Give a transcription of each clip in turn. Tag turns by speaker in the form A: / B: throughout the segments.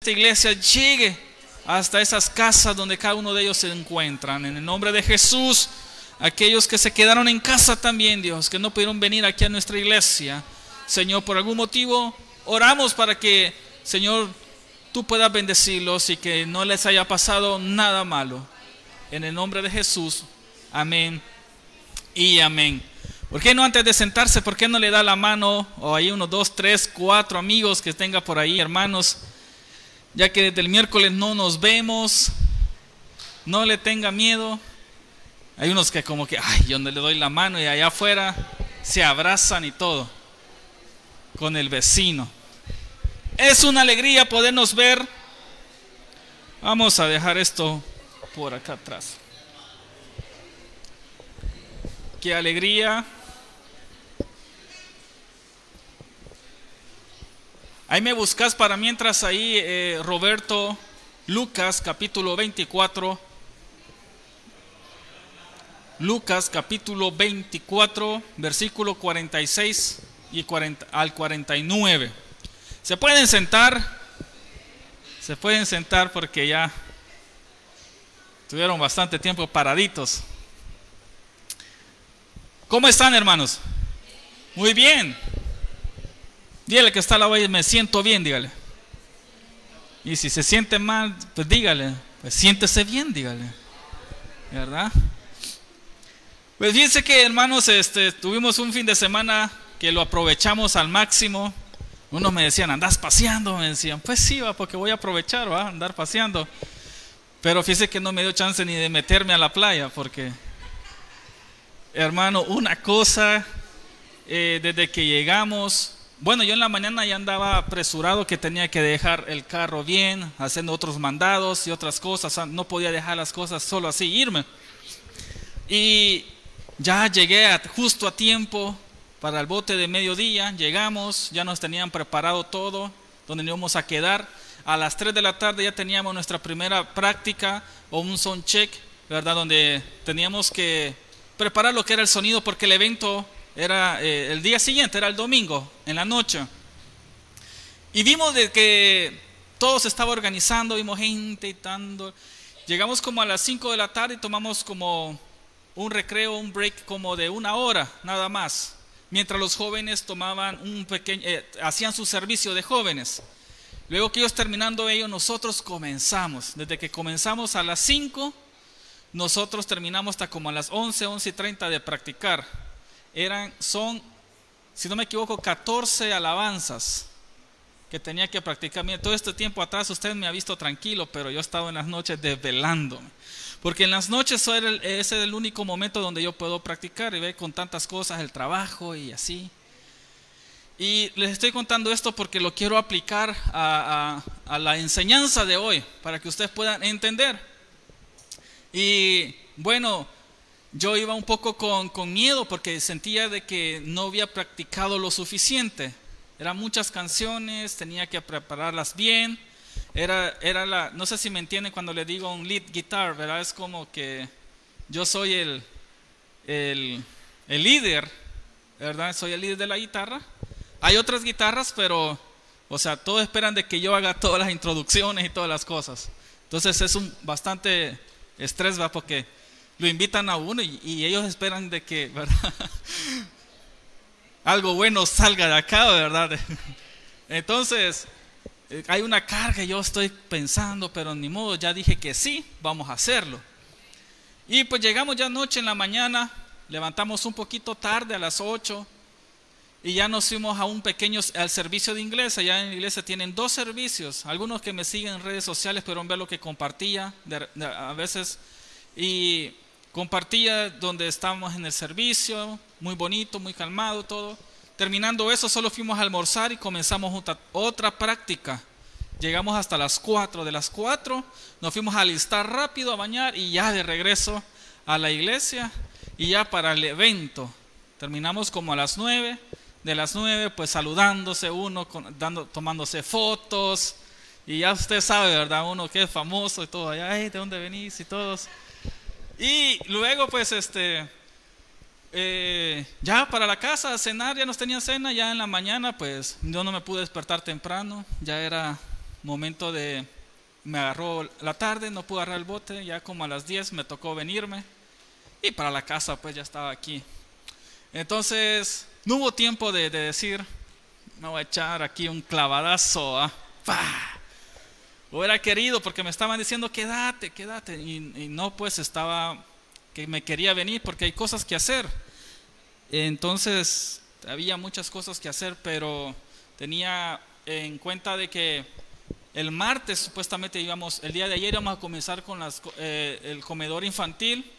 A: Esta iglesia llegue hasta esas casas donde cada uno de ellos se encuentran. En el nombre de Jesús, aquellos que se quedaron en casa también, Dios, que no pudieron venir aquí a nuestra iglesia. Señor, por algún motivo, oramos para que, Señor, tú puedas bendecirlos y que no les haya pasado nada malo. En el nombre de Jesús, amén y amén. ¿Por qué no antes de sentarse, por qué no le da la mano o hay unos dos, tres, cuatro amigos que tenga por ahí, hermanos? Ya que desde el miércoles no nos vemos, no le tenga miedo. Hay unos que como que, ay, yo no le doy la mano y allá afuera se abrazan y todo con el vecino. Es una alegría podernos ver. Vamos a dejar esto por acá atrás. Qué alegría. Ahí me buscas para mientras ahí, eh, Roberto, Lucas capítulo 24. Lucas capítulo 24, versículo 46 y 40, al 49. Se pueden sentar, se pueden sentar porque ya tuvieron bastante tiempo paraditos. ¿Cómo están hermanos? Muy bien. Dígale que está la lado me siento bien, dígale. Y si se siente mal, pues dígale, pues siéntese bien, dígale. ¿Verdad? Pues fíjense que hermanos, este, tuvimos un fin de semana que lo aprovechamos al máximo. Unos me decían, andas paseando, me decían, pues sí, va, porque voy a aprovechar, va, andar paseando. Pero fíjese que no me dio chance ni de meterme a la playa, porque, hermano, una cosa, eh, desde que llegamos, bueno, yo en la mañana ya andaba apresurado que tenía que dejar el carro bien, haciendo otros mandados y otras cosas. No podía dejar las cosas solo así, irme. Y ya llegué justo a tiempo para el bote de mediodía. Llegamos, ya nos tenían preparado todo, donde íbamos a quedar. A las 3 de la tarde ya teníamos nuestra primera práctica o un sound check, ¿verdad? Donde teníamos que preparar lo que era el sonido porque el evento era eh, el día siguiente, era el domingo, en la noche. Y vimos de que todo se estaba organizando, vimos gente y tanto. Llegamos como a las 5 de la tarde y tomamos como un recreo, un break como de una hora, nada más. Mientras los jóvenes tomaban un pequeño, eh, hacían su servicio de jóvenes. Luego que ellos terminando ellos, nosotros comenzamos. Desde que comenzamos a las 5, nosotros terminamos hasta como a las 11, 11 y 30 de practicar eran, son, si no me equivoco, 14 alabanzas que tenía que practicar. Mira, todo este tiempo atrás usted me ha visto tranquilo, pero yo he estado en las noches desvelándome. Porque en las noches ese es el único momento donde yo puedo practicar y ver con tantas cosas, el trabajo y así. Y les estoy contando esto porque lo quiero aplicar a, a la enseñanza de hoy, para que ustedes puedan entender. Y bueno, yo iba un poco con, con, miedo porque sentía de que no había practicado lo suficiente. Eran muchas canciones, tenía que prepararlas bien. Era, era la, no sé si me entienden cuando le digo un lead guitar, ¿verdad? Es como que yo soy el, el, el líder, ¿verdad? Soy el líder de la guitarra. Hay otras guitarras, pero, o sea, todos esperan de que yo haga todas las introducciones y todas las cosas. Entonces es un bastante estrés, ¿va? Porque lo invitan a uno y, ellos esperan de que, ¿verdad? Algo bueno salga de acá, ¿verdad? Entonces, eh, hay una carga, yo estoy pensando, pero ni modo, ya dije que sí, vamos a hacerlo. Y pues llegamos ya noche en la mañana, levantamos un poquito tarde a las 8 y ya nos fuimos a un pequeño, al servicio de inglés. Allá en la iglesia tienen dos servicios. Algunos que me siguen en redes sociales pudieron ver lo que compartía a veces. Y Compartía donde estábamos en el servicio, muy bonito, muy calmado todo. Terminando eso, solo fuimos a almorzar y comenzamos otra, práctica. Llegamos hasta las 4. De las 4 nos fuimos a alistar rápido a bañar y ya de regreso a la iglesia y ya para el evento. Terminamos como a las 9. De las 9 pues saludándose uno, dando, tomándose fotos. Y ya usted sabe, ¿verdad? Uno que es famoso y todo. Ay, ¿de dónde venís? Y todos. Y luego, pues, este, eh, ya para la casa a cenar, ya nos tenía cena, ya en la mañana pues yo no me pude despertar temprano, ya era momento de, me agarró la tarde, no pude agarrar el bote, ya como a las 10 me tocó venirme y para la casa pues ya estaba aquí. Entonces no hubo tiempo de, decir, me voy a echar aquí un clavadazo, ¿ah? Hubiera querido porque me estaban diciendo quédate, quédate y, y no pues estaba que me quería venir porque hay cosas que hacer. Entonces, había muchas cosas que hacer, pero tenía en cuenta de que el martes supuestamente íbamos, el día de ayer íbamos a comenzar con las, eh, el comedor infantil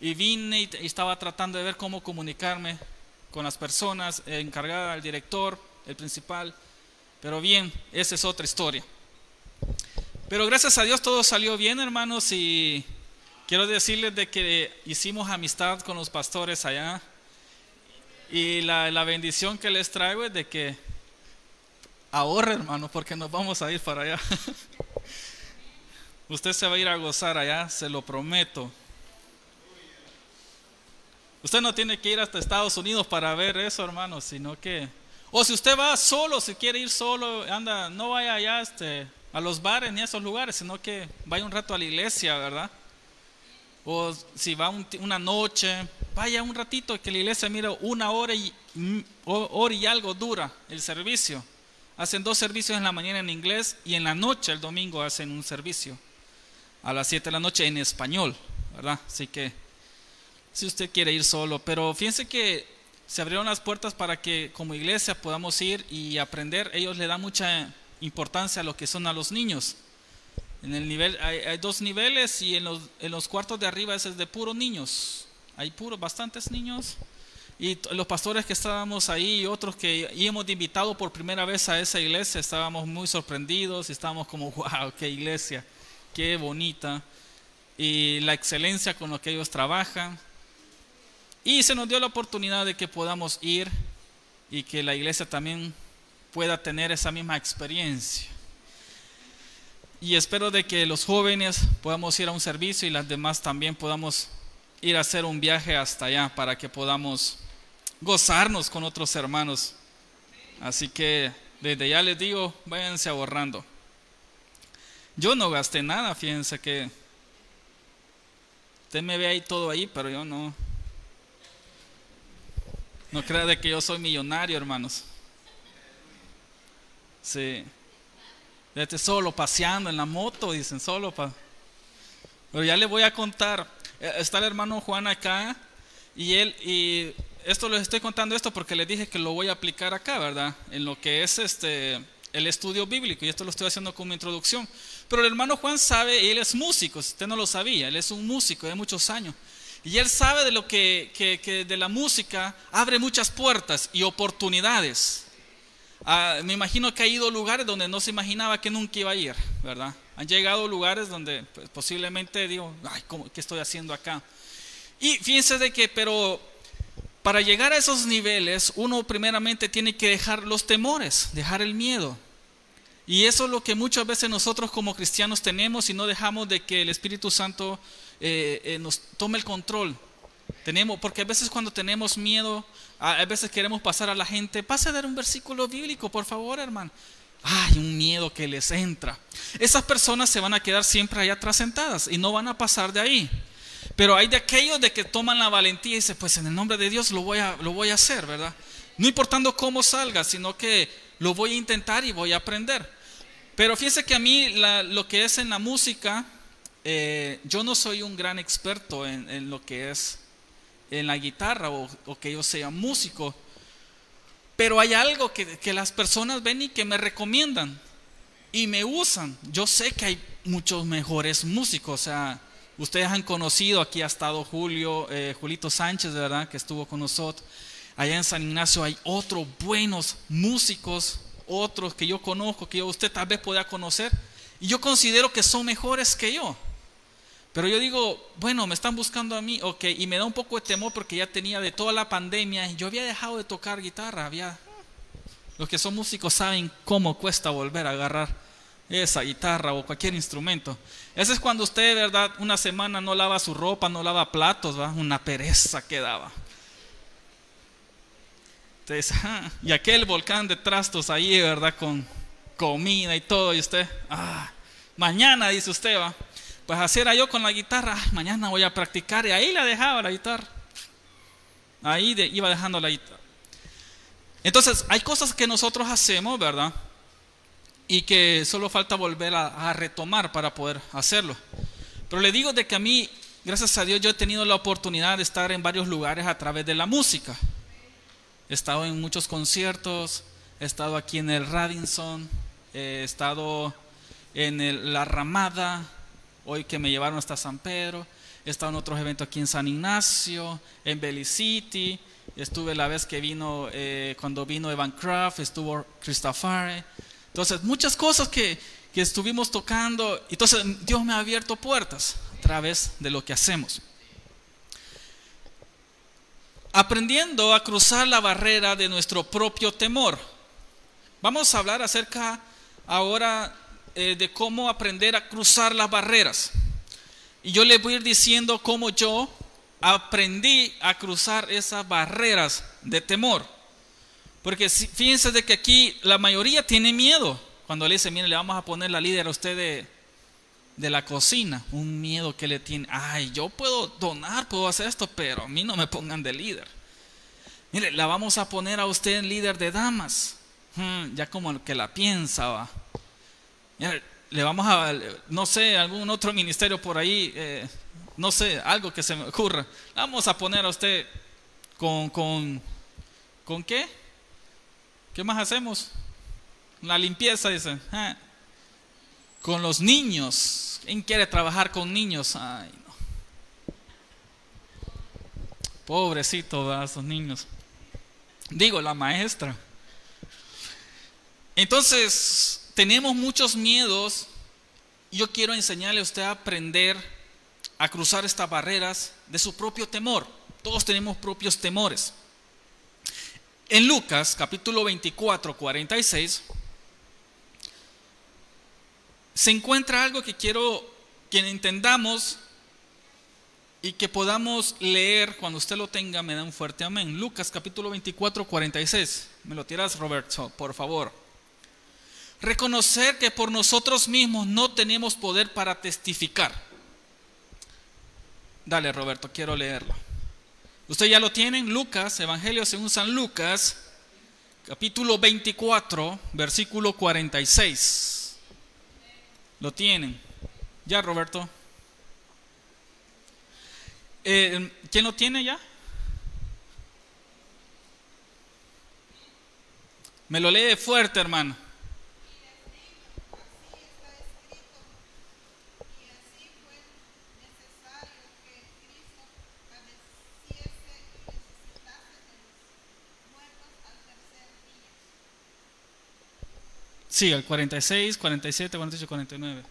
A: y vine y, estaba tratando de ver cómo comunicarme con las personas, eh, encargada, el director, el principal, pero bien, esa es otra historia. Pero gracias a Dios todo salió bien, hermanos, y Quiero decirles de que hicimos amistad con los pastores allá y la, la bendición que les traigo es de que ahorre hermano porque nos vamos a ir para allá. Usted se va a ir a gozar allá, se lo prometo. Usted no tiene que ir hasta Estados Unidos para ver eso, hermano, sino que... O si usted va solo, si quiere ir solo, anda, no vaya allá este, a los bares ni a esos lugares, sino que vaya un rato a la iglesia, ¿verdad? o si va una noche, vaya un ratito que la iglesia mira una hora y, mm, hora y algo dura el servicio. Hacen dos servicios en la mañana en inglés y en la noche, el domingo, hacen un servicio a las 7 de la noche en español, ¿verdad? Así que si usted quiere ir solo, pero fíjense que se abrieron las puertas para que como iglesia podamos ir y aprender. Ellos le dan mucha importancia a lo que son a los niños. En el nivel, hay, dos niveles y en los, en los, cuartos de arriba ese es de puros niños. Hay puros, bastantes niños. Y los pastores que estábamos ahí y otros que hemos invitado por primera vez a esa iglesia, estábamos muy sorprendidos estábamos como, wow, qué iglesia, qué bonita. Y la excelencia con lo que ellos trabajan. Y se nos dio la oportunidad de que podamos ir y que la iglesia también pueda tener esa misma experiencia. Y espero de que los jóvenes podamos ir a un servicio y las demás también podamos ir a hacer un viaje hasta allá para que podamos gozarnos con otros hermanos. Así que desde ya les digo, váyanse ahorrando. Yo no gasté nada, fíjense que usted me ve ahí todo ahí, pero yo no. No crea de que yo soy millonario, hermanos. Sí. Este solo paseando en la moto, dicen solo. Pa. Pero ya le voy a contar. Eh, está el hermano Juan acá y él, y esto les estoy contando esto porque le dije que lo voy a aplicar acá, ¿verdad? En lo que es este el estudio bíblico y esto lo estoy haciendo como introducción. Pero el hermano Juan sabe, él es músico, si usted no lo sabía, él es un músico de muchos años. Y él sabe de lo que, que, que de la música abre muchas puertas y oportunidades. Ah, me imagino que ha ido a lugares donde no se imaginaba que nunca iba a ir, ¿verdad? Han llegado a lugares donde pues, posiblemente digo, ay, ¿qué estoy haciendo acá? Y fíjense de que, pero para llegar a esos niveles, uno primeramente tiene que dejar los temores, dejar el miedo. Y eso es lo que muchas veces nosotros como cristianos tenemos y no dejamos de que el Espíritu Santo eh, eh, nos tome el control. Tenemos, porque a veces cuando tenemos miedo, a veces queremos pasar a la gente, pase a dar un versículo bíblico, por favor, hermano. Hay un miedo que les entra. Esas personas se van a quedar siempre allá atrás sentadas y no van a pasar de ahí. Pero hay de aquellos de que toman la valentía y dicen, pues en el nombre de Dios lo voy a, lo voy a hacer, ¿verdad? No importando cómo salga, sino que lo voy a intentar y voy a aprender. Pero fíjense que a mí lo que es en la música, eh, yo no soy un gran experto en lo que es en la guitarra o, que yo sea músico. Pero hay algo que, las personas ven y que me recomiendan y me usan. Yo sé que hay muchos mejores músicos. O sea, ustedes han conocido, aquí ha estado Julio, eh, Julito Sánchez, ¿verdad? Que estuvo con nosotros. Allá en San Ignacio hay otros buenos músicos, otros que yo conozco, que usted tal vez pueda conocer. Y yo considero que son mejores que yo. Pero yo digo, bueno, me están buscando a mí, ok, y me da un poco de temor porque ya tenía de toda la pandemia, yo había dejado de tocar guitarra, había... Los que son músicos saben cómo cuesta volver a agarrar esa guitarra o cualquier instrumento. Ese es cuando usted, ¿verdad? Una semana no lava su ropa, no lava platos, ¿va? Una pereza que daba. Entonces, y aquel volcán de trastos ahí, ¿verdad? Con comida y todo, y usted, ah, mañana, dice usted, va. Pues así era yo con la guitarra, mañana voy a practicar, y ahí la dejaba la guitarra. Ahí iba dejando la guitarra. Entonces, hay cosas que nosotros hacemos, ¿verdad? Y que solo falta volver a, retomar para poder hacerlo. Pero le digo de que a mí, gracias a Dios, yo he tenido la oportunidad de estar en varios lugares a través de la música. He estado en muchos conciertos, he estado aquí en el Radisson, he estado en la Ramada, hoy que me llevaron hasta San Pedro, he estado en otros eventos aquí en San Ignacio, en City estuve la vez que vino, eh, cuando vino Evan Craft, estuvo Christopher. Entonces, muchas cosas que, que estuvimos tocando. Entonces, Dios me ha abierto puertas a través de lo que hacemos. Aprendiendo a cruzar la barrera de nuestro propio temor. Vamos a hablar acerca ahora eh, de cómo aprender a cruzar las barreras. Y yo les voy a ir diciendo cómo yo aprendí a cruzar esas barreras de temor. Porque fíjense de que aquí la mayoría tiene miedo. Cuando le dice, mire, le vamos a poner la líder a usted de, de la cocina. Un miedo que le tiene. Ay, yo puedo donar, puedo hacer esto, pero a mí no me pongan de líder. Mire, la vamos a poner a usted en líder de damas. Hmm, ya como el que la piensa, va. Le vamos a, no sé, algún otro ministerio por ahí. Eh, no sé, algo que se me ocurra. Vamos a poner a usted con, con, ¿con qué? ¿Qué más hacemos? La limpieza, dice. Ah. Con los niños. ¿Quién quiere trabajar con niños? Ay, no. Pobrecito, esos niños. Digo, la maestra. Entonces, tenemos muchos miedos. Yo quiero enseñarle a usted a aprender a cruzar estas barreras de su propio temor. Todos tenemos propios temores. En Lucas capítulo 24, 46, se encuentra algo que quiero que entendamos y que podamos leer cuando usted lo tenga, me da un fuerte amén. Lucas capítulo 24, 46. Me lo tiras, Roberto, por favor. Reconocer que por nosotros mismos no tenemos poder para testificar Dale, Roberto, quiero leerlo. Usted ya lo tienen, Lucas, Evangelio según San Lucas, capítulo 24, versículo 46. Lo tienen. Ya, Roberto. Eh, ¿Quién lo tiene ya? Me lo lee fuerte, hermano. Sí, el 46, 47, 48, 49.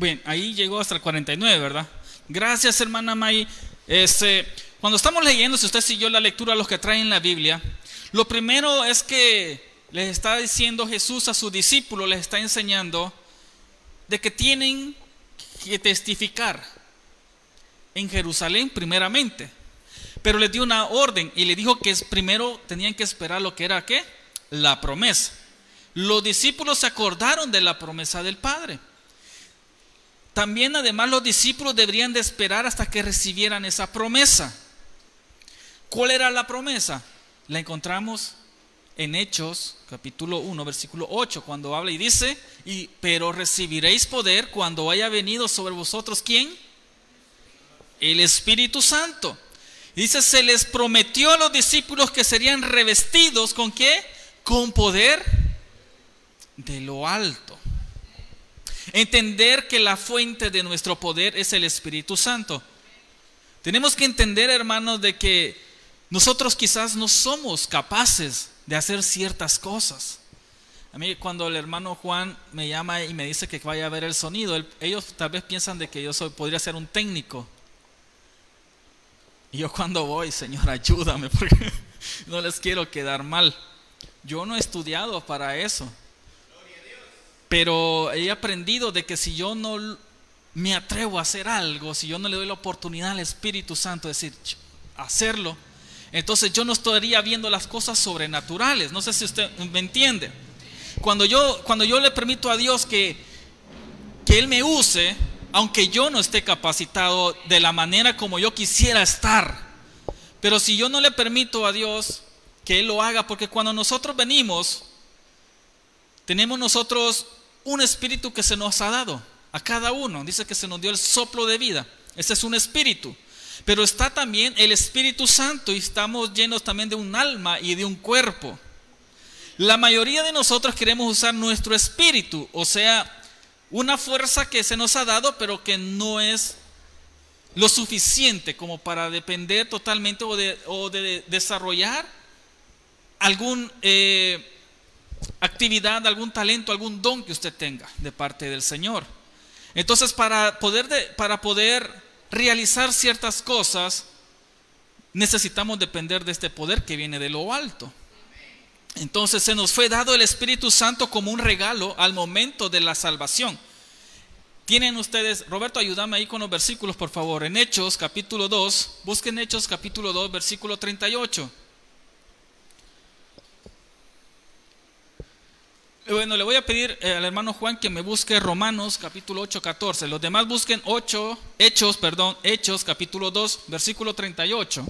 A: Bien, ahí llegó hasta el 49, ¿verdad? Gracias, hermana May. Este, cuando estamos leyendo, si usted siguió la lectura, los que traen la Biblia, lo primero es que les está diciendo Jesús a sus discípulos, les está enseñando de que tienen que testificar en Jerusalén primeramente. Pero les dio una orden y le dijo que primero tenían que esperar lo que era qué? La promesa. Los discípulos se acordaron de la promesa del Padre. También además los discípulos deberían de esperar hasta que recibieran esa promesa. ¿Cuál era la promesa? La encontramos en Hechos capítulo 1 versículo 8 cuando habla y dice, y, pero recibiréis poder cuando haya venido sobre vosotros quién? El Espíritu Santo. dice, se les prometió a los discípulos que serían revestidos con qué? Con poder de lo alto. Entender que la fuente de nuestro poder es el Espíritu Santo. Tenemos que entender, hermanos, de que nosotros quizás no somos capaces de hacer ciertas cosas. A mí cuando el hermano Juan me llama y me dice que vaya a ver el sonido, ellos tal vez piensan de que yo soy, podría ser un técnico. Y yo cuando voy, Señor, ayúdame, porque no les quiero quedar mal. Yo no he estudiado para eso. Pero he aprendido de que si yo no me atrevo a hacer algo, si yo no le doy la oportunidad al Espíritu Santo de decir, hacerlo, entonces yo no estaría viendo las cosas sobrenaturales. No sé si usted me entiende. Cuando yo, cuando yo le permito a Dios que, que Él me use, aunque yo no esté capacitado de la manera como yo quisiera estar, pero si yo no le permito a Dios que Él lo haga, porque cuando nosotros venimos, tenemos nosotros un espíritu que se nos ha dado a cada uno. Dice que se nos dio el soplo de vida. Ese es un espíritu. Pero está también el Espíritu Santo y estamos llenos también de un alma y de un cuerpo. La mayoría de nosotros queremos usar nuestro espíritu, o sea, una fuerza que se nos ha dado, pero que no es lo suficiente como para depender totalmente o de, desarrollar algún eh, actividad, algún talento, algún don que usted tenga de parte del Señor. Entonces, para poder, para poder realizar ciertas cosas, necesitamos depender de este poder que viene de lo alto. Entonces se nos fue dado el Espíritu Santo como un regalo al momento de la salvación. Tienen ustedes, Roberto, ayúdame ahí con los versículos, por favor. En Hechos capítulo 2, busquen Hechos capítulo 2, versículo 38. Bueno, le voy a pedir eh, al hermano Juan que me busque Romanos capítulo 8, 14. Los demás busquen 8, Hechos, perdón, Hechos capítulo 2, versículo 38.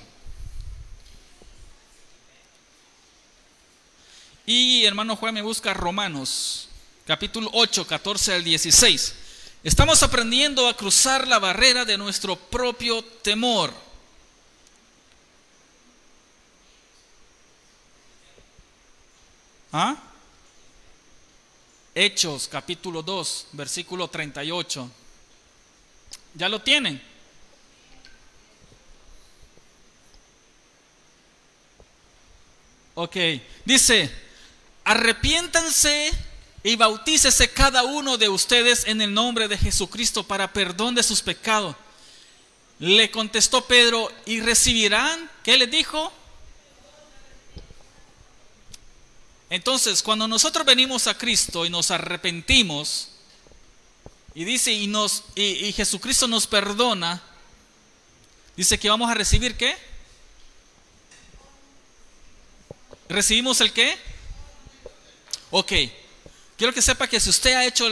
A: Y hermano Juan me busca Romanos capítulo 8, 14 al 16. Estamos aprendiendo a cruzar la barrera de nuestro propio temor. ¿Ah? Hechos capítulo 2, versículo 38. ¿Ya lo tienen? Ok, dice, arrepiéntanse y bautícese cada uno de ustedes en el nombre de Jesucristo para perdón de sus pecados. Le contestó Pedro, ¿y recibirán? ¿Qué le dijo? Entonces, cuando nosotros venimos a Cristo y nos arrepentimos, y dice, y, nos, y, Jesucristo nos perdona, dice que vamos a recibir qué? ¿Recibimos el qué? Ok, quiero que sepa que si usted ha hecho,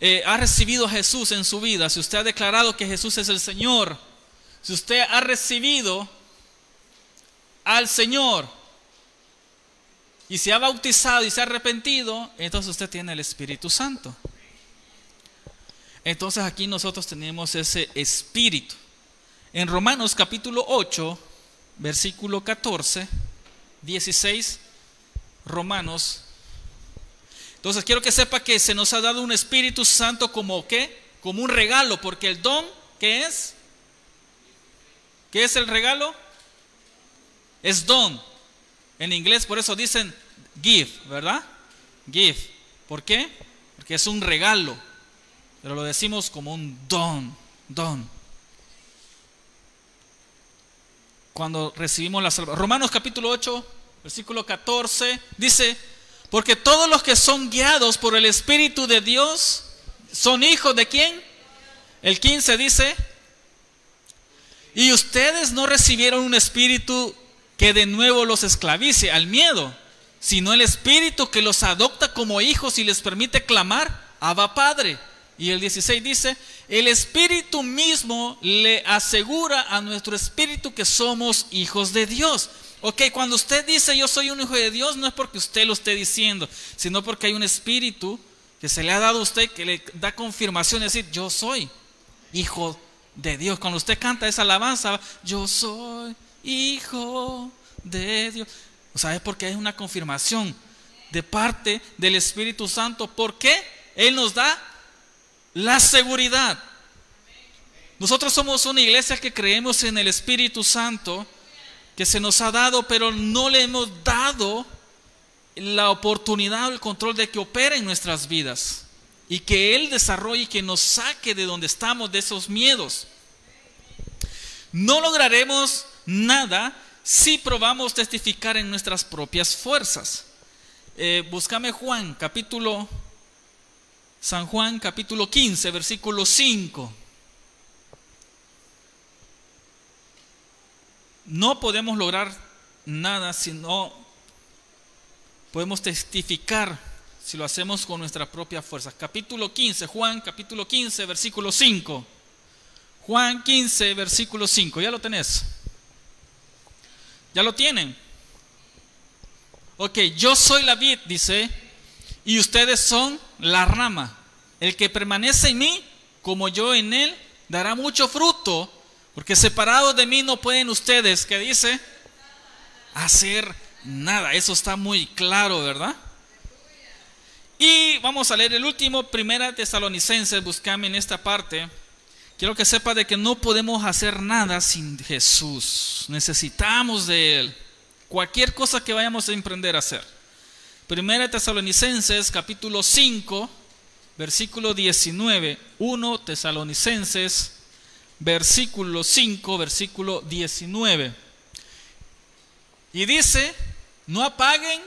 A: eh, ha recibido a Jesús en su vida, si usted ha declarado que Jesús es el Señor, si usted ha recibido al Señor, y se ha bautizado y se ha arrepentido, entonces usted tiene el Espíritu Santo. Entonces aquí nosotros tenemos ese espíritu. En Romanos capítulo 8, versículo 14, 16, Romanos. Entonces quiero que sepa que se nos ha dado un Espíritu Santo como qué? Como un regalo, porque el don, ¿qué es? ¿Qué es el regalo? Es don. En inglés por eso dicen give, ¿verdad? Give. ¿Por qué? Porque es un regalo. Pero lo decimos como un don, don. Cuando recibimos la salvación. Romanos capítulo 8, versículo 14, dice, porque todos los que son guiados por el Espíritu de Dios son hijos de quién? El 15 dice, y ustedes no recibieron un espíritu que de nuevo los esclavice al miedo, sino el Espíritu que los adopta como hijos y les permite clamar, Abba Padre. Y el 16 dice, el Espíritu mismo le asegura a nuestro Espíritu que somos hijos de Dios. Ok, cuando usted dice yo soy un hijo de Dios, no es porque usted lo esté diciendo, sino porque hay un Espíritu que se le ha dado a usted que le da confirmación, es decir, yo soy hijo de Dios. Cuando usted canta esa alabanza, yo soy hijo de Dios. ¿Sabes por qué es una confirmación de parte del Espíritu Santo. ¿Por qué? Él nos da la seguridad. Nosotros somos una iglesia que creemos en el Espíritu Santo que se nos ha dado, pero no le hemos dado la oportunidad o el control de que opere en nuestras vidas y que Él desarrolle y que nos saque de donde estamos, de esos miedos. No lograremos nada si probamos testificar en nuestras propias fuerzas. Eh, búscame Juan, capítulo, San Juan, capítulo 15, versículo 5. No podemos lograr nada si no podemos testificar si lo hacemos con nuestra propia fuerza. Capítulo 15, Juan, capítulo 15, versículo 5. Juan 15, versículo 5. ¿Ya lo tenés? ¿Ya lo tienen? Ok, yo soy la vid, dice, y ustedes son la rama. El que permanece en mí, como yo en él, dará mucho fruto, porque separados de mí no pueden ustedes, ¿qué dice? Hacer nada. Eso está muy claro, ¿verdad? Y vamos a leer el último, Primera Tesalonicenses, buscame en esta parte. Quiero que sepa de que no podemos hacer nada sin Jesús. Necesitamos de Él. Cualquier cosa que vayamos a emprender a hacer. Primera Tesalonicenses, capítulo 5, versículo 19. 1 Tesalonicenses versículo 5, versículo 19. Y dice, no apaguen,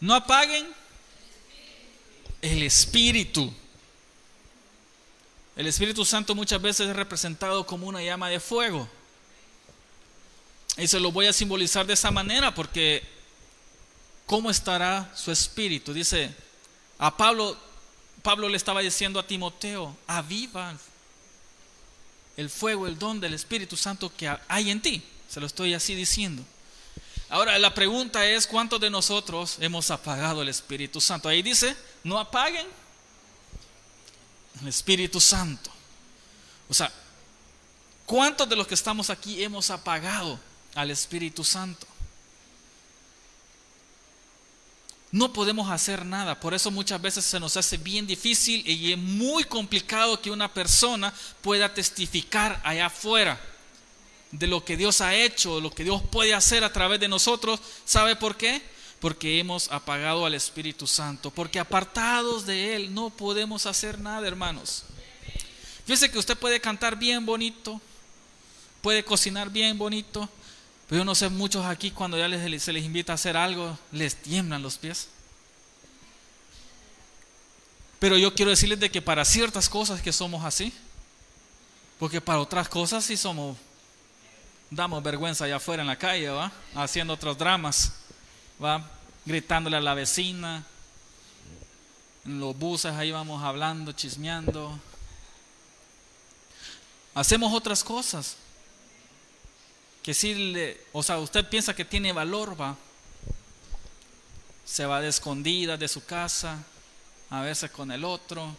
A: no apaguen el Espíritu. El Espíritu Santo muchas veces es representado como una llama de fuego. Y se lo voy a simbolizar de esa manera porque ¿cómo estará su espíritu? Dice, a Pablo Pablo le estaba diciendo a Timoteo, aviva el fuego, el don del Espíritu Santo que hay en ti. Se lo estoy así diciendo. Ahora la pregunta es, ¿cuántos de nosotros hemos apagado el Espíritu Santo? Ahí dice, no apaguen el Espíritu Santo. O sea, ¿cuántos de los que estamos aquí hemos apagado al Espíritu Santo? no podemos hacer nada. Por eso muchas veces se nos hace bien difícil y es muy complicado que una persona pueda testificar allá afuera de lo que Dios ha hecho, lo que Dios puede hacer a través de nosotros. ¿Sabe por qué? Porque hemos apagado al Espíritu Santo. Porque apartados de Él no podemos hacer nada, hermanos. Fíjese que usted puede cantar bien bonito, puede cocinar bien bonito, pero yo no sé, muchos aquí cuando ya les, se les invita a hacer algo, les tiemblan los pies. Pero yo quiero decirles de que para ciertas cosas que somos así, porque para otras cosas sí somos, damos vergüenza allá afuera en la calle, ¿va? Haciendo otros dramas, ¿va? Gritándole a la vecina, en los buses ahí vamos hablando, chismeando. Hacemos otras cosas que si le, o sea, usted piensa que tiene valor, va, se va de escondida de su casa, a veces con el otro.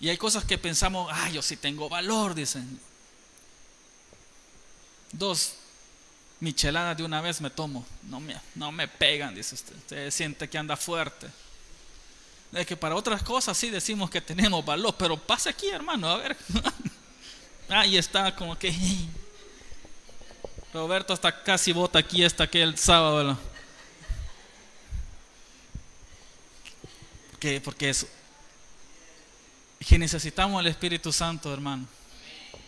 A: Y hay cosas que pensamos, ah, yo sí tengo valor, dicen. Dos micheladas de una vez me tomo, no me, no me pegan, dice usted. Usted siente que anda fuerte. Es que para otras cosas sí decimos que tenemos valor, pero pasa aquí, hermano, a ver. Ahí está, como que. Roberto hasta casi vota aquí hasta aquel sábado. Que porque eso. Que necesitamos el Espíritu Santo, hermano.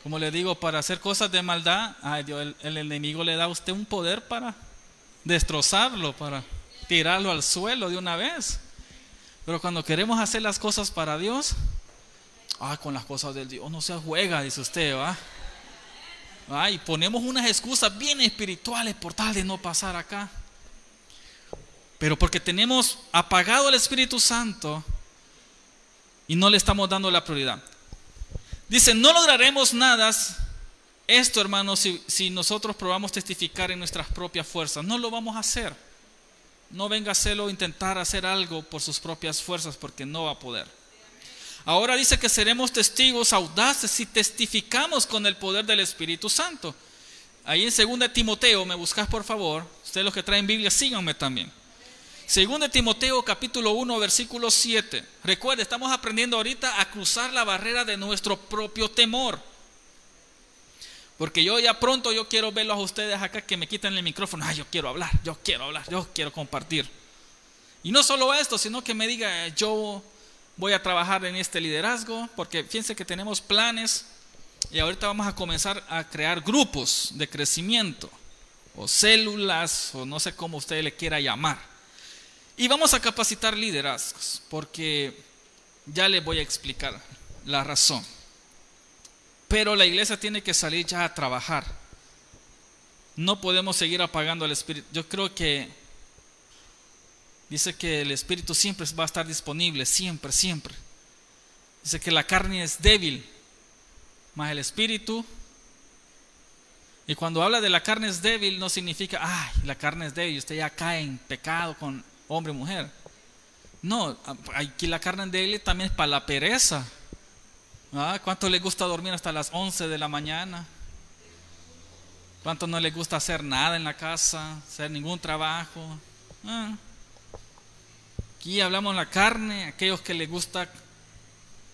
A: Como le digo, para hacer cosas de maldad, el enemigo le da a usted un poder para destrozarlo, para tirarlo al suelo de una vez. Pero cuando queremos hacer las cosas para Dios, ah, con las cosas del Dios no se juega, dice usted, ¿va? Ah, y ponemos unas excusas bien espirituales por tal de no pasar acá. Pero porque tenemos apagado el Espíritu Santo y no le estamos dando la prioridad. Dice, no lograremos nada esto, hermanos, si, si nosotros probamos testificar en nuestras propias fuerzas. No lo vamos a hacer. No venga a hacerlo, intentar hacer algo por sus propias fuerzas porque no va a poder. Ahora dice que seremos testigos audaces si testificamos con el poder del Espíritu Santo. Ahí en 2 Timoteo, me buscas por favor. Ustedes los que traen Biblia, síganme también. 2 Timoteo capítulo 1 versículo 7. Recuerde, estamos aprendiendo ahorita a cruzar la barrera de nuestro propio temor. Porque yo ya pronto yo quiero verlos a ustedes acá que me quiten el micrófono. Ay, yo quiero hablar, yo quiero hablar, yo quiero compartir. Y no solo esto, sino que me diga, yo voy a trabajar en este liderazgo, porque fíjense que tenemos planes y ahorita vamos a comenzar a crear grupos de crecimiento, o células, o no sé cómo usted le quiera llamar. Y vamos a capacitar liderazgos, porque ya les voy a explicar la razón. Pero la iglesia tiene que salir ya a trabajar. No podemos seguir apagando el espíritu. Yo creo que dice que el espíritu siempre va a estar disponible, siempre, siempre. Dice que la carne es débil, más el espíritu. Y cuando habla de la carne es débil, no significa, ay, la carne es débil, usted ya cae en pecado con hombre y mujer. No, aquí la carne débil también es para la pereza. ¿Ah? ¿Cuánto le gusta dormir hasta las 11 de la mañana? ¿Cuánto no le gusta hacer nada en la casa, hacer ningún trabajo? ¿Ah? Aquí hablamos de la carne, aquellos que les gusta,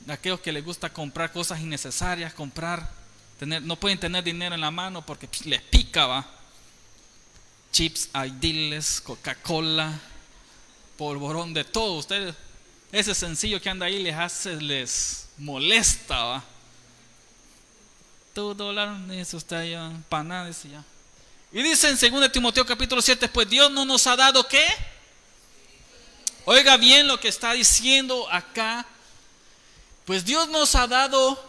A: aquellos que les gusta comprar cosas innecesarias, comprar, tener, no pueden tener dinero en la mano porque les pica, va. Chips, aidiles, Coca-Cola, polvorón de todo. Ustedes, ese sencillo que anda ahí les hace, les molesta, va. Todo dólar, eso está ya, para nada, ya. Y dice en 2 Timoteo capítulo 7, pues Dios no nos ha dado qué? Oiga bien lo que está diciendo acá. Pues Dios nos ha dado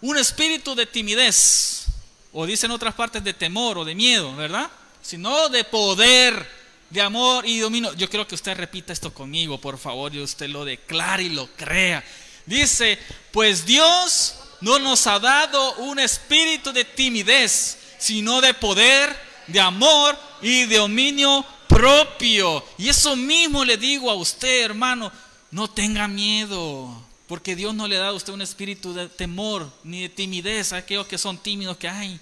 A: un espíritu de timidez, o dicen otras partes de temor o de miedo, ¿verdad? Sino de poder de amor y dominio. Yo quiero que usted repita esto conmigo, por favor, y usted lo declare y lo crea. Dice, pues Dios no nos ha dado un espíritu de timidez, sino de poder, de amor y de dominio propio. Y eso mismo le digo a usted, hermano, no tenga miedo. Porque Dios no le da a usted un espíritu de temor ni de timidez a aquellos que son tímidos, que hay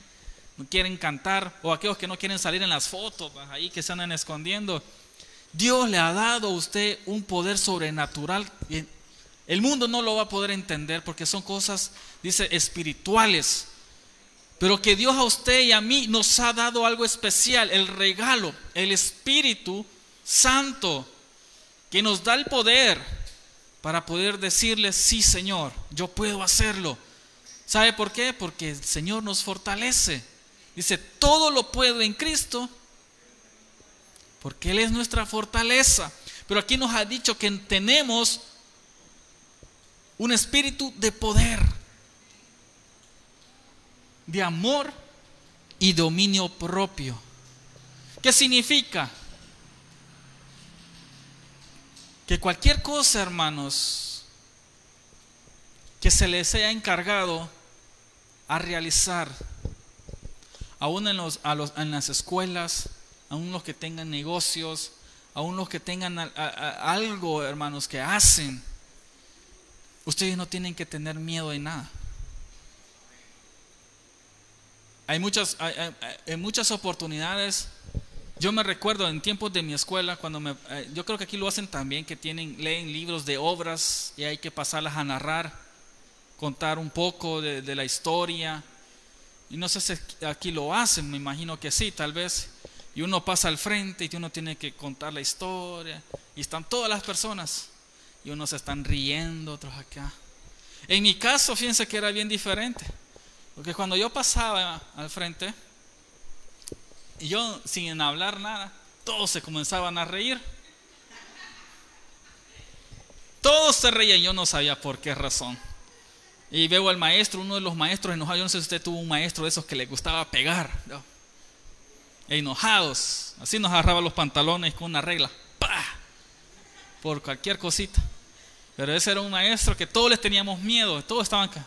A: no quieren cantar, o aquellos que no quieren salir en las fotos, ahí que se andan escondiendo. Dios le ha dado a usted un poder sobrenatural. El mundo no lo va a poder entender porque son cosas, dice, espirituales. Pero que Dios a usted y a mí nos ha dado algo especial, el regalo, el Espíritu Santo, que nos da el poder para poder decirle, sí Señor, yo puedo hacerlo. ¿Sabe por qué? Porque el Señor nos fortalece. Dice, todo lo puedo en Cristo, porque Él es nuestra fortaleza. Pero aquí nos ha dicho que tenemos un espíritu de poder, de amor y dominio propio. ¿Qué significa? Que cualquier cosa, hermanos, que se les haya encargado a realizar, aún en, los, en las escuelas, aún los que tengan negocios, aún los que tengan algo, hermanos, que hacen, ustedes no tienen que tener miedo de nada. Hay muchas, hay, muchas oportunidades. Yo me recuerdo en tiempos de mi escuela, cuando me, eh, yo creo que aquí lo hacen también, que tienen, leen libros de obras y hay que pasarlas a narrar, contar un poco de, de la historia, y no sé si aquí lo hacen, me imagino que sí, tal vez. Y uno pasa al frente y uno tiene que contar la historia. Y están todas las personas. Y unos están riendo, otros acá. En mi caso, fíjense que era bien diferente. Porque cuando yo pasaba al frente, yo sin hablar nada, todos se comenzaban a reír. Todos se reían, yo no sabía por qué razón. Y veo al maestro, uno de los maestros enojados. Yo no sé si usted tuvo un maestro de esos que le gustaba pegar. enojados. Así nos agarraba los pantalones con una regla. Por cualquier cosita. Pero ese era un maestro que todos les teníamos miedo. Todos estaban acá.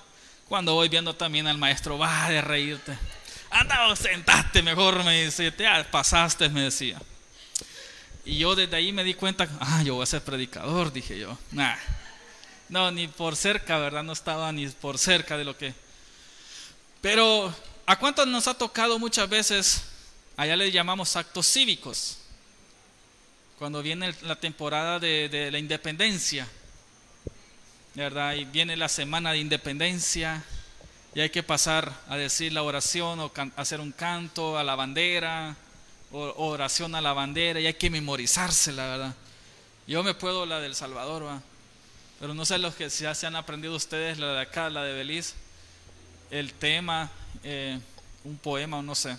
A: Cuando voy viendo también al maestro, va de reírte. Anda, sentaste mejor, me dice. Te pasaste, me decía. Y yo desde ahí me di cuenta, ah, yo voy a ser predicador, dije yo. Nah. No, ni por cerca, ¿verdad? No estaba ni por cerca de lo que... Pero, ¿a cuántos nos ha tocado muchas veces, allá le llamamos actos cívicos, cuando viene la temporada de, la independencia, ¿verdad? Y viene la semana de independencia y hay que pasar a decir la oración o hacer un canto a la bandera, o oración a la bandera y hay que memorizársela, ¿verdad? Yo me puedo la del Salvador, ¿va? Pero no sé los que ya se han aprendido ustedes, la de acá, la de Belice, el tema, eh, un poema o no sé.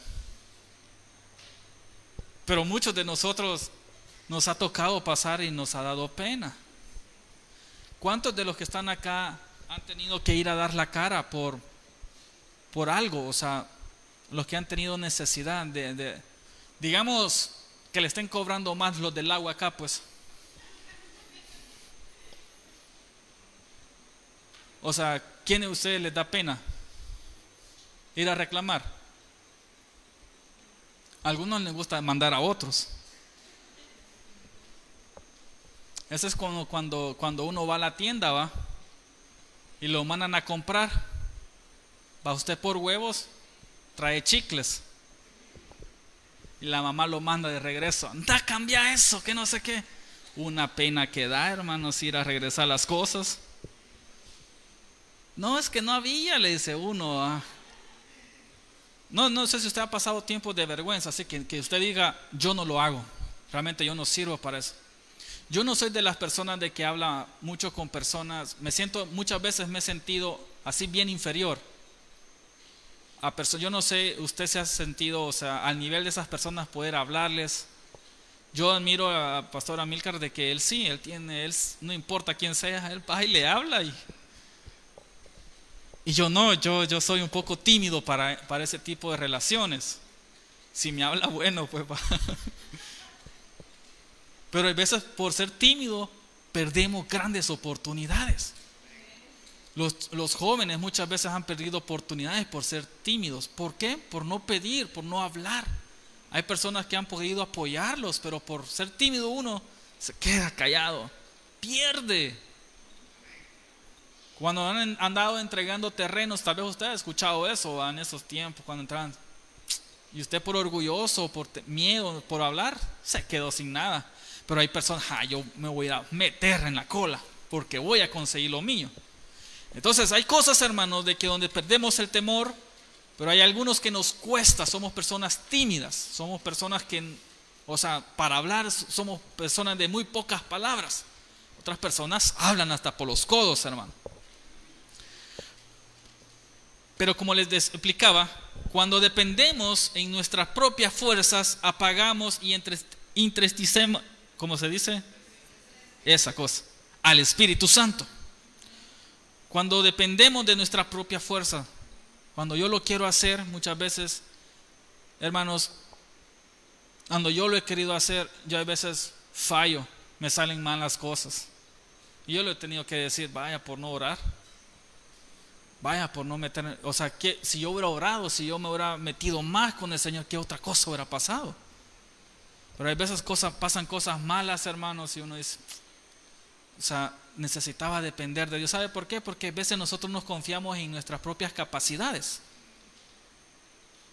A: Pero muchos de nosotros nos ha tocado pasar y nos ha dado pena. ¿Cuántos de los que están acá han tenido que ir a dar la cara por, por algo? O sea, los que han tenido necesidad de, de digamos, que le estén cobrando más los del agua acá, pues. O sea, ¿quién de ustedes les da pena ir a reclamar? A algunos les gusta mandar a otros. Ese es como cuando, cuando uno va a la tienda, va, y lo mandan a comprar. Va usted por huevos, trae chicles. Y la mamá lo manda de regreso. Anda, cambia eso, que no sé qué. Una pena que da, hermanos, ir a regresar las cosas. No, es que no había, le dice uno. Ah. No, no sé si usted ha pasado tiempo de vergüenza, así que que usted diga, yo no lo hago. Realmente yo no sirvo para eso. Yo no soy de las personas de que habla mucho con personas. Me siento, muchas veces me he sentido así bien inferior. A yo no sé, usted se ha sentido, o sea, al nivel de esas personas poder hablarles. Yo admiro a Pastor Amilcar de que él sí, él tiene, él no importa quién sea, él va y le habla y y yo no, yo, yo soy un poco tímido para, para ese tipo de relaciones. Si me habla bueno, pues va. Pero a veces por ser tímido perdemos grandes oportunidades. Los, los, jóvenes muchas veces han perdido oportunidades por ser tímidos. ¿Por qué? Por no pedir, por no hablar. Hay personas que han podido apoyarlos, pero por ser tímido uno se queda callado, pierde cuando han andado entregando terrenos, tal vez usted ha escuchado eso en esos tiempos, cuando entraban. Y usted por orgulloso, por miedo, por hablar, se quedó sin nada. Pero hay personas, ah, yo me voy a meter en la cola porque voy a conseguir lo mío. Entonces hay cosas, hermanos, de que donde perdemos el temor, pero hay algunos que nos cuesta, somos personas tímidas, somos personas que, o sea, para hablar somos personas de muy pocas palabras. Otras personas hablan hasta por los codos, hermano. Pero como les explicaba, cuando dependemos en nuestras propias fuerzas, apagamos y entristecemos, ¿cómo se dice? Esa cosa, al Espíritu Santo. Cuando dependemos de nuestra propia fuerza, cuando yo lo quiero hacer, muchas veces, hermanos, cuando yo lo he querido hacer, yo a veces fallo, me salen mal las cosas. Y yo le he tenido que decir, vaya por no orar. Vaya, por no meter, o sea, que si yo hubiera orado, si yo me hubiera metido más con el Señor, ¿qué otra cosa hubiera pasado? Pero hay veces cosas, pasan cosas malas, hermanos, y uno dice, o sea, necesitaba depender de Dios. ¿Sabe por qué? Porque a veces nosotros nos confiamos en nuestras propias capacidades.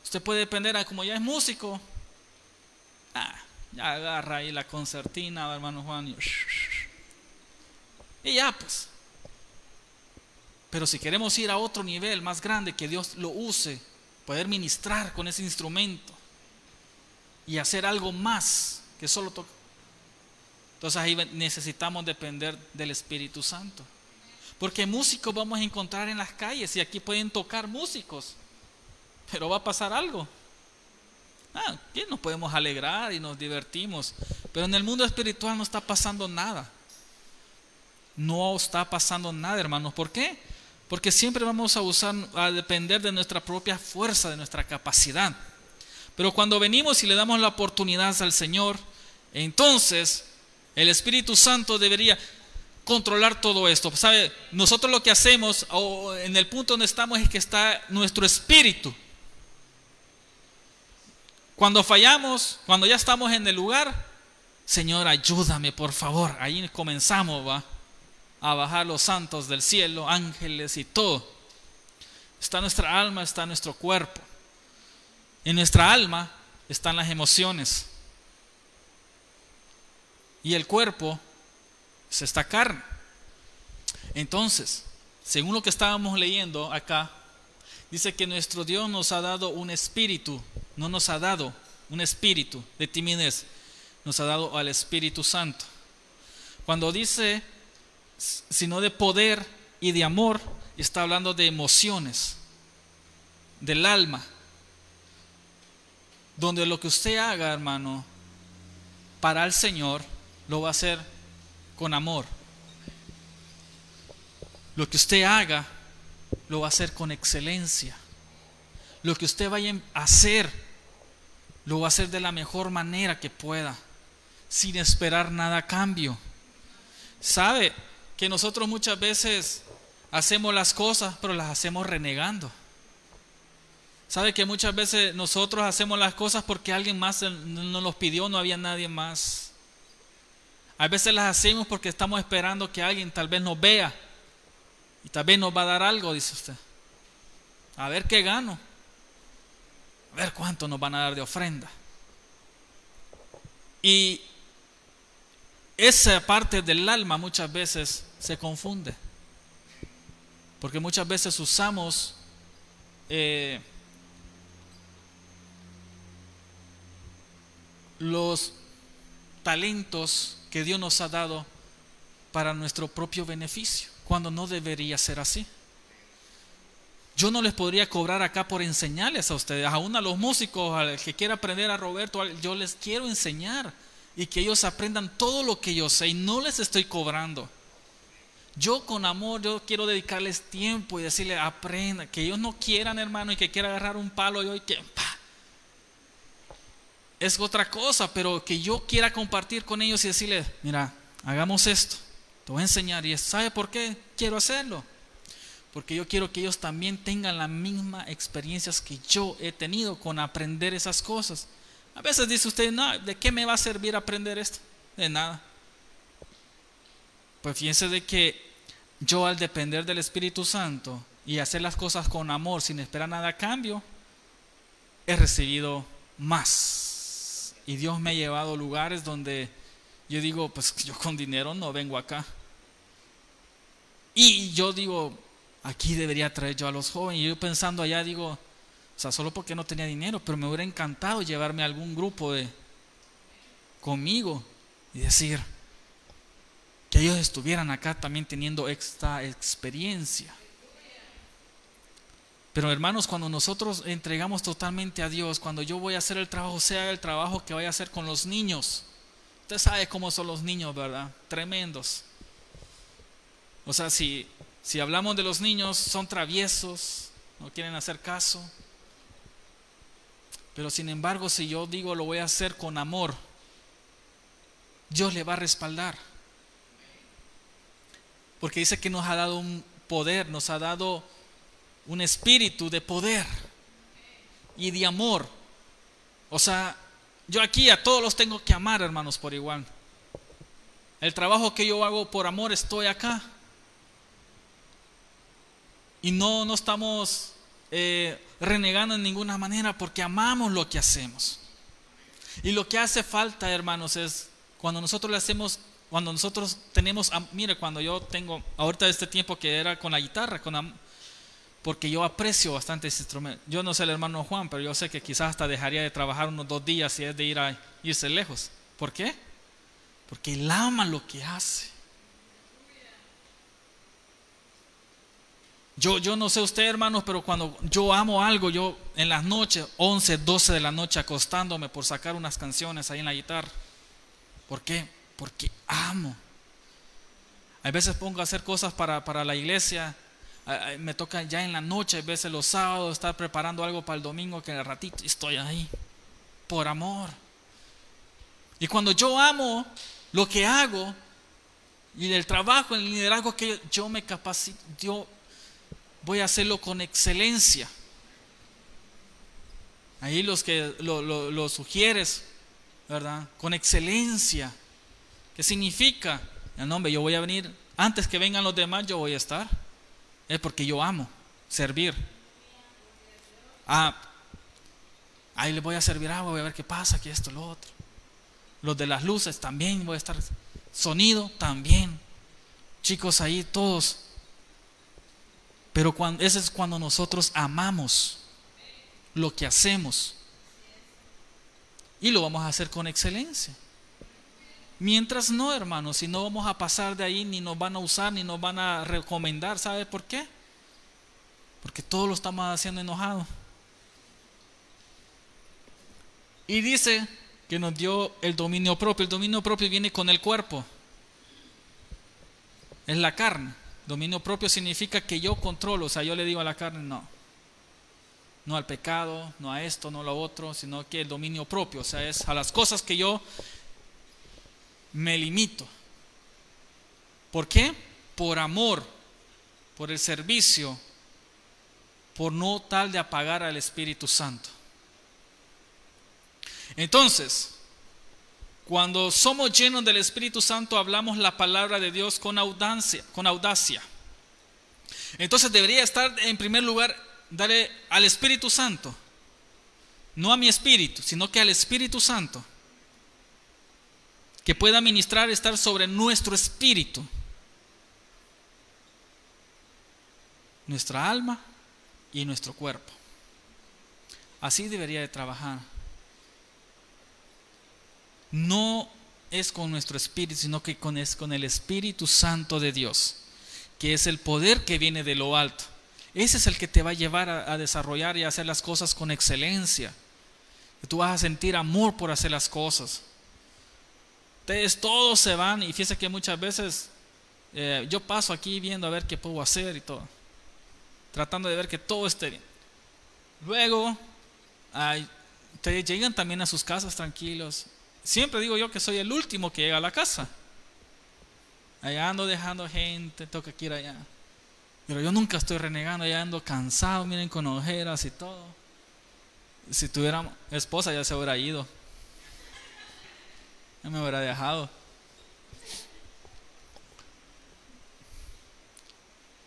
A: Usted puede depender, ah, como ya es músico, ah, ya agarra ahí la concertina, hermano Juan, y ya pues. Pero si queremos ir a otro nivel más grande, que Dios lo use, poder ministrar con ese instrumento y hacer algo más que solo tocar. Entonces ahí necesitamos depender del Espíritu Santo. Porque músicos vamos a encontrar en las calles y aquí pueden tocar músicos. Pero va a pasar algo. Ah, bien, nos podemos alegrar y nos divertimos. Pero en el mundo espiritual no está pasando nada. No está pasando nada, hermanos. ¿Por qué? Porque siempre vamos a usar, a depender de nuestra propia fuerza, de nuestra capacidad. Pero cuando venimos y le damos la oportunidad al Señor, entonces el Espíritu Santo debería controlar todo esto. ¿Sabe? Nosotros lo que hacemos, en el punto donde estamos, es que está nuestro espíritu. Cuando fallamos, cuando ya estamos en el lugar, Señor, ayúdame, por favor. Ahí comenzamos, va. A bajar los santos del cielo, ángeles y todo. Está nuestra alma, está nuestro cuerpo. En nuestra alma están las emociones. Y el cuerpo es esta carne. Entonces, según lo que estábamos leyendo acá, dice que nuestro Dios nos ha dado un espíritu, no nos ha dado un espíritu de timidez, nos ha dado al Espíritu Santo. Cuando dice, sino de poder y de amor, está hablando de emociones, del alma, donde lo que usted haga, hermano, para el Señor, lo va a hacer con amor. Lo que usted haga, lo va a hacer con excelencia. Lo que usted vaya a hacer, lo va a hacer de la mejor manera que pueda, sin esperar nada a cambio. ¿Sabe que nosotros muchas veces hacemos las cosas, pero las hacemos renegando? ¿Sabe que muchas veces nosotros hacemos las cosas porque alguien más nos los pidió, no había nadie más? A veces las hacemos porque estamos esperando que alguien tal vez nos vea y tal vez nos va a dar algo, dice usted. A ver qué gano. A ver cuánto nos van a dar de ofrenda. Y esa parte del alma muchas veces se confunde. Porque muchas veces usamos eh, los talentos que Dios nos ha dado para nuestro propio beneficio, cuando no debería ser así. Yo no les podría cobrar acá por enseñarles a ustedes, aún a los músicos, al que quiera aprender a Roberto, yo les quiero enseñar y que ellos aprendan todo lo que yo sé y no les estoy cobrando. Yo con amor, yo quiero dedicarles tiempo y decirles, aprenda, que ellos no quieran, hermano, y que quiera agarrar un palo y hoy que, es otra cosa, pero que yo quiera compartir con ellos y decirles, mira, hagamos esto, te voy a enseñar. Y ¿sabe por qué quiero hacerlo? Porque yo quiero que ellos también tengan las mismas experiencias que yo he tenido con aprender esas cosas. A veces dice usted, no, ¿de qué me va a servir aprender esto? De nada. Pues fíjense de que yo al depender del Espíritu Santo y hacer las cosas con amor sin esperar nada a cambio, he recibido más y Dios me ha llevado a lugares donde yo digo, pues yo con dinero no vengo acá. Y yo digo, aquí debería traer yo a los jóvenes. Y yo pensando allá digo, o sea, solo porque no tenía dinero, pero me hubiera encantado llevarme a algún grupo de conmigo y decir ellos estuvieran acá también teniendo esta experiencia. Pero hermanos, cuando nosotros entregamos totalmente a Dios, cuando yo voy a hacer el trabajo, sea el trabajo que vaya a hacer con los niños. Usted sabe cómo son los niños, ¿verdad? Tremendos. O sea, si, si hablamos de los niños, son traviesos, no quieren hacer caso. Pero sin embargo, si yo digo lo voy a hacer con amor, Dios le va a respaldar. Porque dice que nos ha dado un poder, nos ha dado un espíritu de poder y de amor. O sea, yo aquí a todos los tengo que amar, hermanos, por igual. El trabajo que yo hago por amor, estoy acá. Y no, no estamos eh, renegando en ninguna manera porque amamos lo que hacemos. Y lo que hace falta, hermanos, es cuando nosotros le hacemos, cuando nosotros tenemos, mire, cuando yo tengo, ahorita este tiempo que era con la guitarra, con porque yo aprecio bastante ese instrumento. Yo no sé el hermano Juan, pero yo sé que quizás hasta dejaría de trabajar unos dos días si es de ir a irse lejos. ¿Por qué? Porque él ama lo que hace. Yo, yo no sé usted, hermanos, pero cuando yo amo algo, yo en las noches, 11, 12 de la noche, acostándome por sacar unas canciones ahí en la guitarra. ¿Por qué? Porque amo. A veces pongo a hacer cosas para, para la iglesia me toca ya en la noche, a veces los sábados, estar preparando algo para el domingo, que el ratito estoy ahí, por amor. Y cuando yo amo lo que hago y el trabajo, el liderazgo que yo me capacito, yo voy a hacerlo con excelencia. Ahí los que lo, lo sugieres, ¿verdad? Con excelencia. ¿Qué significa? El nombre, yo voy a venir antes que vengan los demás, yo voy a estar. Es porque yo amo servir. Ah, ahí le voy a servir agua, voy a ver qué pasa, aquí esto, lo otro. Los de las luces también voy a estar. Sonido también. Chicos ahí todos. Pero cuando, ese es cuando nosotros amamos lo que hacemos. Y lo vamos a hacer con excelencia. Mientras no, hermanos, si no vamos a pasar de ahí, ni nos van a usar, ni nos van a recomendar. ¿Sabe por qué? Porque todo lo estamos haciendo enojado. Y dice que nos dio el dominio propio. El dominio propio viene con el cuerpo. Es la carne. Dominio propio significa que yo controlo. O sea, yo le digo a la carne, no. No al pecado, no a esto, no a lo otro, sino que el dominio propio. O sea, es a las cosas que yo me limito. ¿Por qué? Por amor, por el servicio, por no tal de apagar al Espíritu Santo. Entonces, cuando somos llenos del Espíritu Santo, hablamos la palabra de Dios con con audacia. Entonces debería estar en primer lugar, darle al Espíritu Santo, no a mi espíritu, sino que al Espíritu Santo que pueda ministrar, estar sobre nuestro espíritu, nuestra alma y nuestro cuerpo. Así debería de trabajar. No es con nuestro espíritu, sino que con, es con el Espíritu Santo de Dios, que es el poder que viene de lo alto. Ese es el que te va a llevar a, a desarrollar y a hacer las cosas con excelencia. Tú vas a sentir amor por hacer las cosas. Ustedes todos se van y fíjense que muchas veces eh, yo paso aquí viendo a ver qué puedo hacer y todo, tratando de ver que todo esté bien. Luego, ustedes llegan también a sus casas tranquilos. Siempre digo yo que soy el último que llega a la casa. Allá ando dejando gente, toca que ir allá. Pero yo nunca estoy renegando, allá ando cansado, miren con ojeras y todo. Si tuviera esposa ya se hubiera ido ya me hubiera dejado.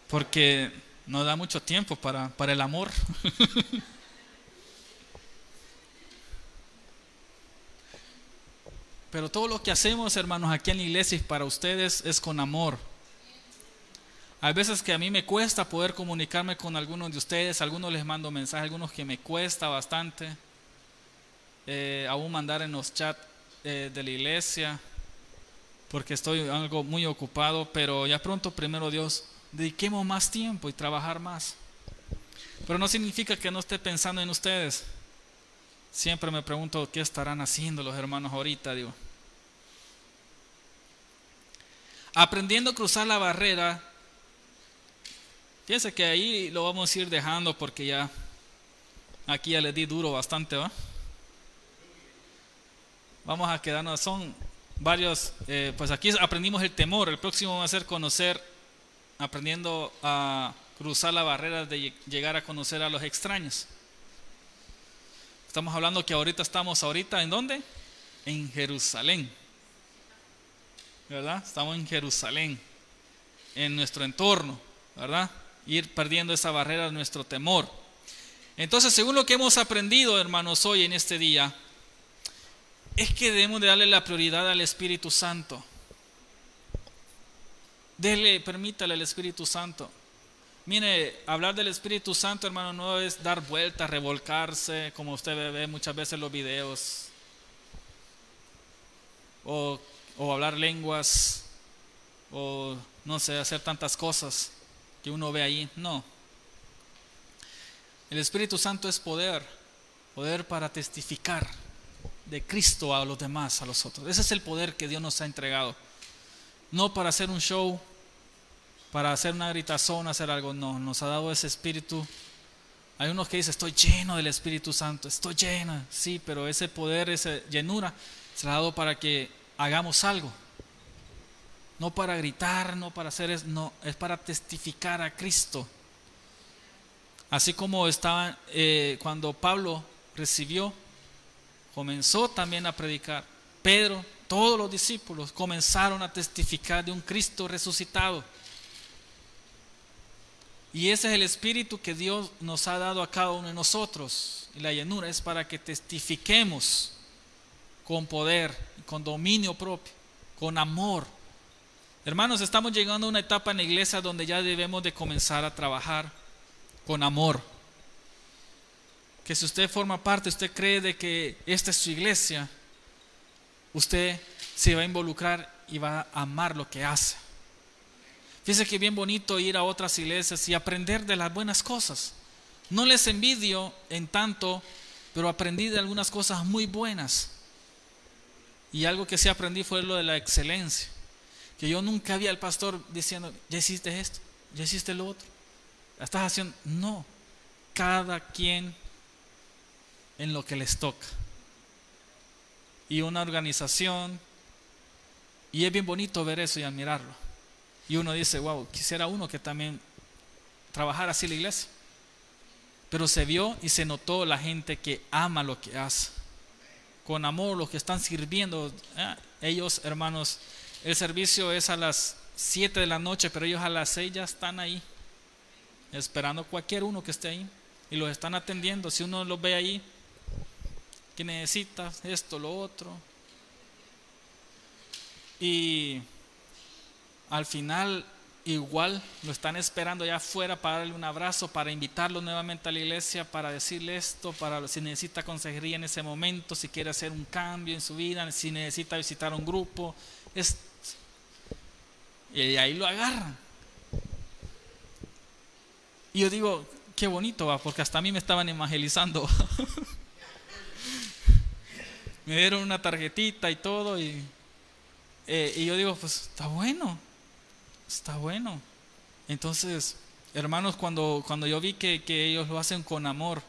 A: Porque no da mucho tiempo para, para el amor. Pero todo lo que hacemos, hermanos, aquí en la iglesia y para ustedes es con amor. Hay veces que a mí me cuesta poder comunicarme con algunos de ustedes, algunos les mando mensajes, algunos que me cuesta bastante, eh, aún mandar en los chats de la iglesia, porque estoy algo muy ocupado, pero ya pronto, primero Dios, dediquemos más tiempo y trabajar más. Pero no significa que no esté pensando en ustedes. Siempre me pregunto qué estarán haciendo los hermanos ahorita, digo. Aprendiendo a cruzar la barrera, fíjense que ahí lo vamos a ir dejando porque ya aquí ya le di duro bastante, ¿va? Vamos a quedarnos, son varios, eh, pues aquí aprendimos el temor, el próximo va a ser conocer, aprendiendo a cruzar la barrera de llegar a conocer a los extraños. Estamos hablando que ahorita estamos ahorita en dónde? En Jerusalén. ¿Verdad? Estamos en Jerusalén, en nuestro entorno, ¿verdad? Ir perdiendo esa barrera de nuestro temor. Entonces, según lo que hemos aprendido, hermanos, hoy en este día, es que debemos de darle la prioridad al Espíritu Santo. Dele, permítale al Espíritu Santo. Mire, hablar del Espíritu Santo, hermano, no es dar vueltas, revolcarse, como usted ve muchas veces en los videos. O, o hablar lenguas, o no sé, hacer tantas cosas que uno ve ahí. No. El Espíritu Santo es poder, poder para testificar de Cristo a los demás, a los otros. Ese es el poder que Dios nos ha entregado. No para hacer un show, para hacer una gritazón, hacer algo, no, nos ha dado ese espíritu. Hay unos que dicen, estoy lleno del Espíritu Santo, estoy llena, sí, pero ese poder, esa llenura, se ha dado para que hagamos algo. No para gritar, no para hacer, eso, no, es para testificar a Cristo. Así como estaba eh, cuando Pablo recibió comenzó también a predicar. Pedro, todos los discípulos comenzaron a testificar de un Cristo resucitado. Y ese es el espíritu que Dios nos ha dado a cada uno de nosotros. Y la llenura es para que testifiquemos con poder, con dominio propio, con amor. Hermanos, estamos llegando a una etapa en la iglesia donde ya debemos de comenzar a trabajar con amor. Que si usted forma parte, usted cree de que esta es su iglesia, usted se va a involucrar y va a amar lo que hace. Fíjese que bien bonito ir a otras iglesias y aprender de las buenas cosas. No les envidio en tanto, pero aprendí de algunas cosas muy buenas. Y algo que sí aprendí fue lo de la excelencia. Que yo nunca vi al pastor diciendo, ya hiciste esto, ya hiciste lo otro. ¿Estás haciendo? No. Cada quien en lo que les toca. Y una organización. Y es bien bonito ver eso y admirarlo. Y uno dice, wow, quisiera uno que también trabajara así la iglesia. Pero se vio y se notó la gente que ama lo que hace. Con amor, los que están sirviendo. Ah, ellos, hermanos, el servicio es a las 7 de la noche, pero ellos a las 6 ya están ahí. Esperando cualquier uno que esté ahí. Y los están atendiendo. Si uno los ve ahí, que necesita esto, lo otro. Y al final igual lo están esperando allá afuera para darle un abrazo, para invitarlo nuevamente a la iglesia, para decirle esto, para si necesita consejería en ese momento, si quiere hacer un cambio en su vida, si necesita visitar un grupo. Es, y ahí lo agarran. Y yo digo, qué bonito va, porque hasta a mí me estaban evangelizando. me dieron una tarjetita y todo, y, eh, y yo digo, pues está bueno está bueno. Entonces, hermanos, cuando, cuando yo vi que, que ellos lo hacen con amor,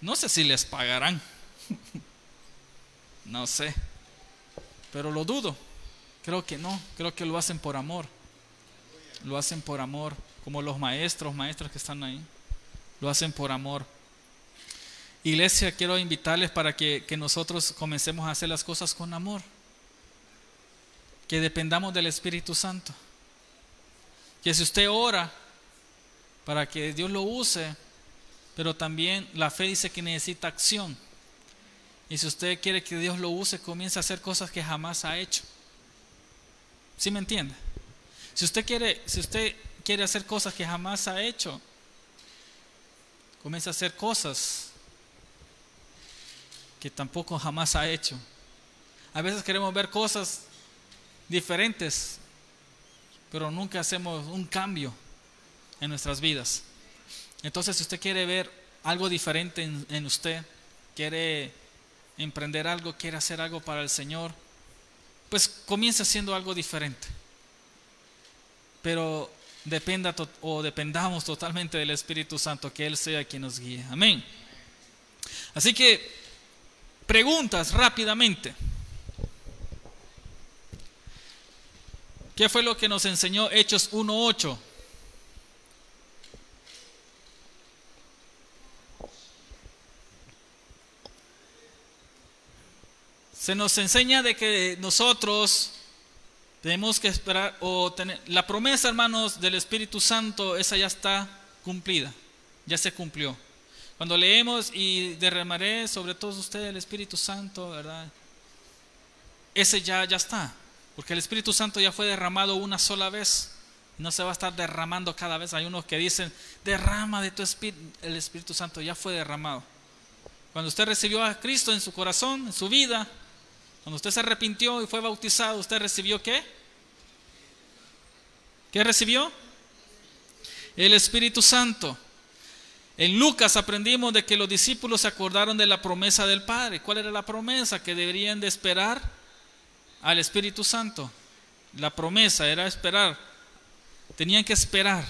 A: no sé si les pagarán. no sé. Pero lo dudo. Creo que no. Creo que lo hacen por amor. Lo hacen por amor. Como los maestros, maestros que están ahí. Lo hacen por amor. Iglesia, quiero invitarles para que, nosotros comencemos a hacer las cosas con amor. Que dependamos del Espíritu Santo. Que si usted ora para que Dios lo use, pero también la fe dice que necesita acción. Y si usted quiere que Dios lo use, comience a hacer cosas que jamás ha hecho. ¿Sí me entiende? Si usted quiere, si usted quiere hacer cosas que jamás ha hecho, comience a hacer cosas que tampoco jamás ha hecho. A veces queremos ver cosas diferentes pero nunca hacemos un cambio en nuestras vidas. Entonces, si usted quiere ver algo diferente en, usted, quiere emprender algo, quiere hacer algo para el Señor, pues comience haciendo algo diferente. Pero dependa o dependamos totalmente del Espíritu Santo, que Él sea quien nos guíe. Amén. Así que, preguntas rápidamente. ¿Qué fue lo que nos enseñó Hechos 1.8? Se nos enseña de que nosotros tenemos que esperar o tener la promesa, hermanos, del Espíritu Santo, esa ya está cumplida, ya se cumplió. Cuando leemos y derramaré sobre todos ustedes el Espíritu Santo, ¿verdad? Ese ya ya está. Porque el Espíritu Santo ya fue derramado una sola vez. No se va a estar derramando cada vez. Hay unos que dicen, derrama de tu Espíritu. El Espíritu Santo ya fue derramado. Cuando usted recibió a Cristo en su corazón, en su vida, cuando usted se arrepintió y fue bautizado, ¿usted recibió qué? ¿Qué recibió? El Espíritu Santo. En Lucas aprendimos de que los discípulos se acordaron de la promesa del Padre. ¿Cuál era la promesa? Que deberían de esperar al Espíritu Santo. La promesa era esperar. Tenían que esperar.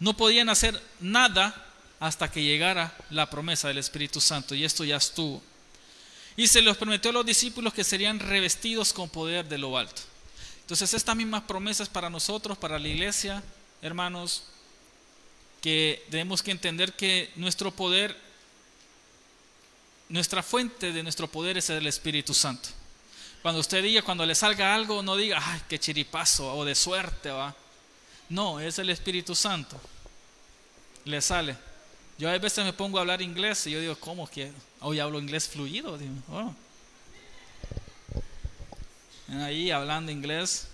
A: No podían hacer nada hasta que llegara la promesa del Espíritu Santo. Y esto ya estuvo. Y se les prometió a los discípulos que serían revestidos con poder de lo alto. Entonces estas mismas promesas para nosotros, para la iglesia, hermanos, que tenemos que entender que nuestro poder, nuestra fuente de nuestro poder es el Espíritu Santo. Cuando usted diga, cuando le salga algo, no diga, ay, qué chiripazo o de suerte, va. No, es el Espíritu Santo. Le sale. Yo a veces me pongo a hablar inglés y yo digo, ¿cómo que hoy hablo inglés fluido? Digo, oh. Ahí hablando inglés,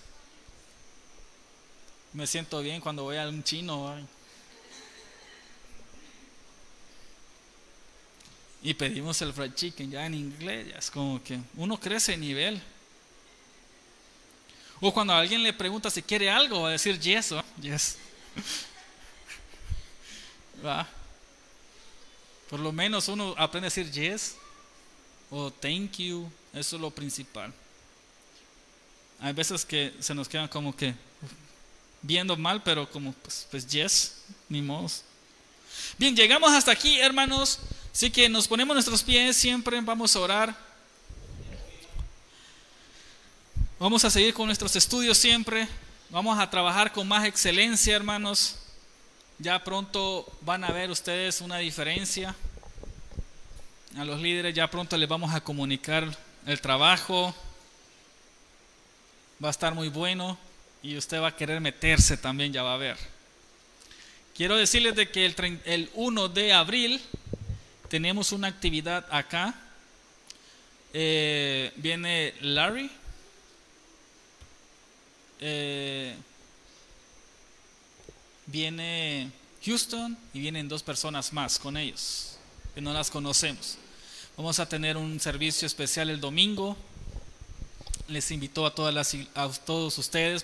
A: me siento bien cuando voy a un chino. Y pedimos el fried chicken ya en inglés, ya es como que uno crece de nivel. O cuando alguien le pregunta si quiere algo, va a decir yes, ¿o? yes. ¿Va? Por lo menos uno aprende a decir yes o thank you, eso es lo principal. Hay veces que se nos quedan como que viendo mal, pero como pues, pues yes, ni modo. Bien, llegamos hasta aquí, hermanos. Así que nos ponemos nuestros pies siempre, vamos a orar. Vamos a seguir con nuestros estudios siempre. Vamos a trabajar con más excelencia, hermanos. Ya pronto van a ver ustedes una diferencia. A los líderes ya pronto les vamos a comunicar el trabajo. Va a estar muy bueno y usted va a querer meterse también, ya va a ver. Quiero decirles de que el, el 1 de abril tenemos una actividad acá. Eh, viene Larry. Eh, viene Houston y vienen dos personas más con ellos, que no las conocemos. Vamos a tener un servicio especial el domingo. Les invito a, todas las, a todos ustedes.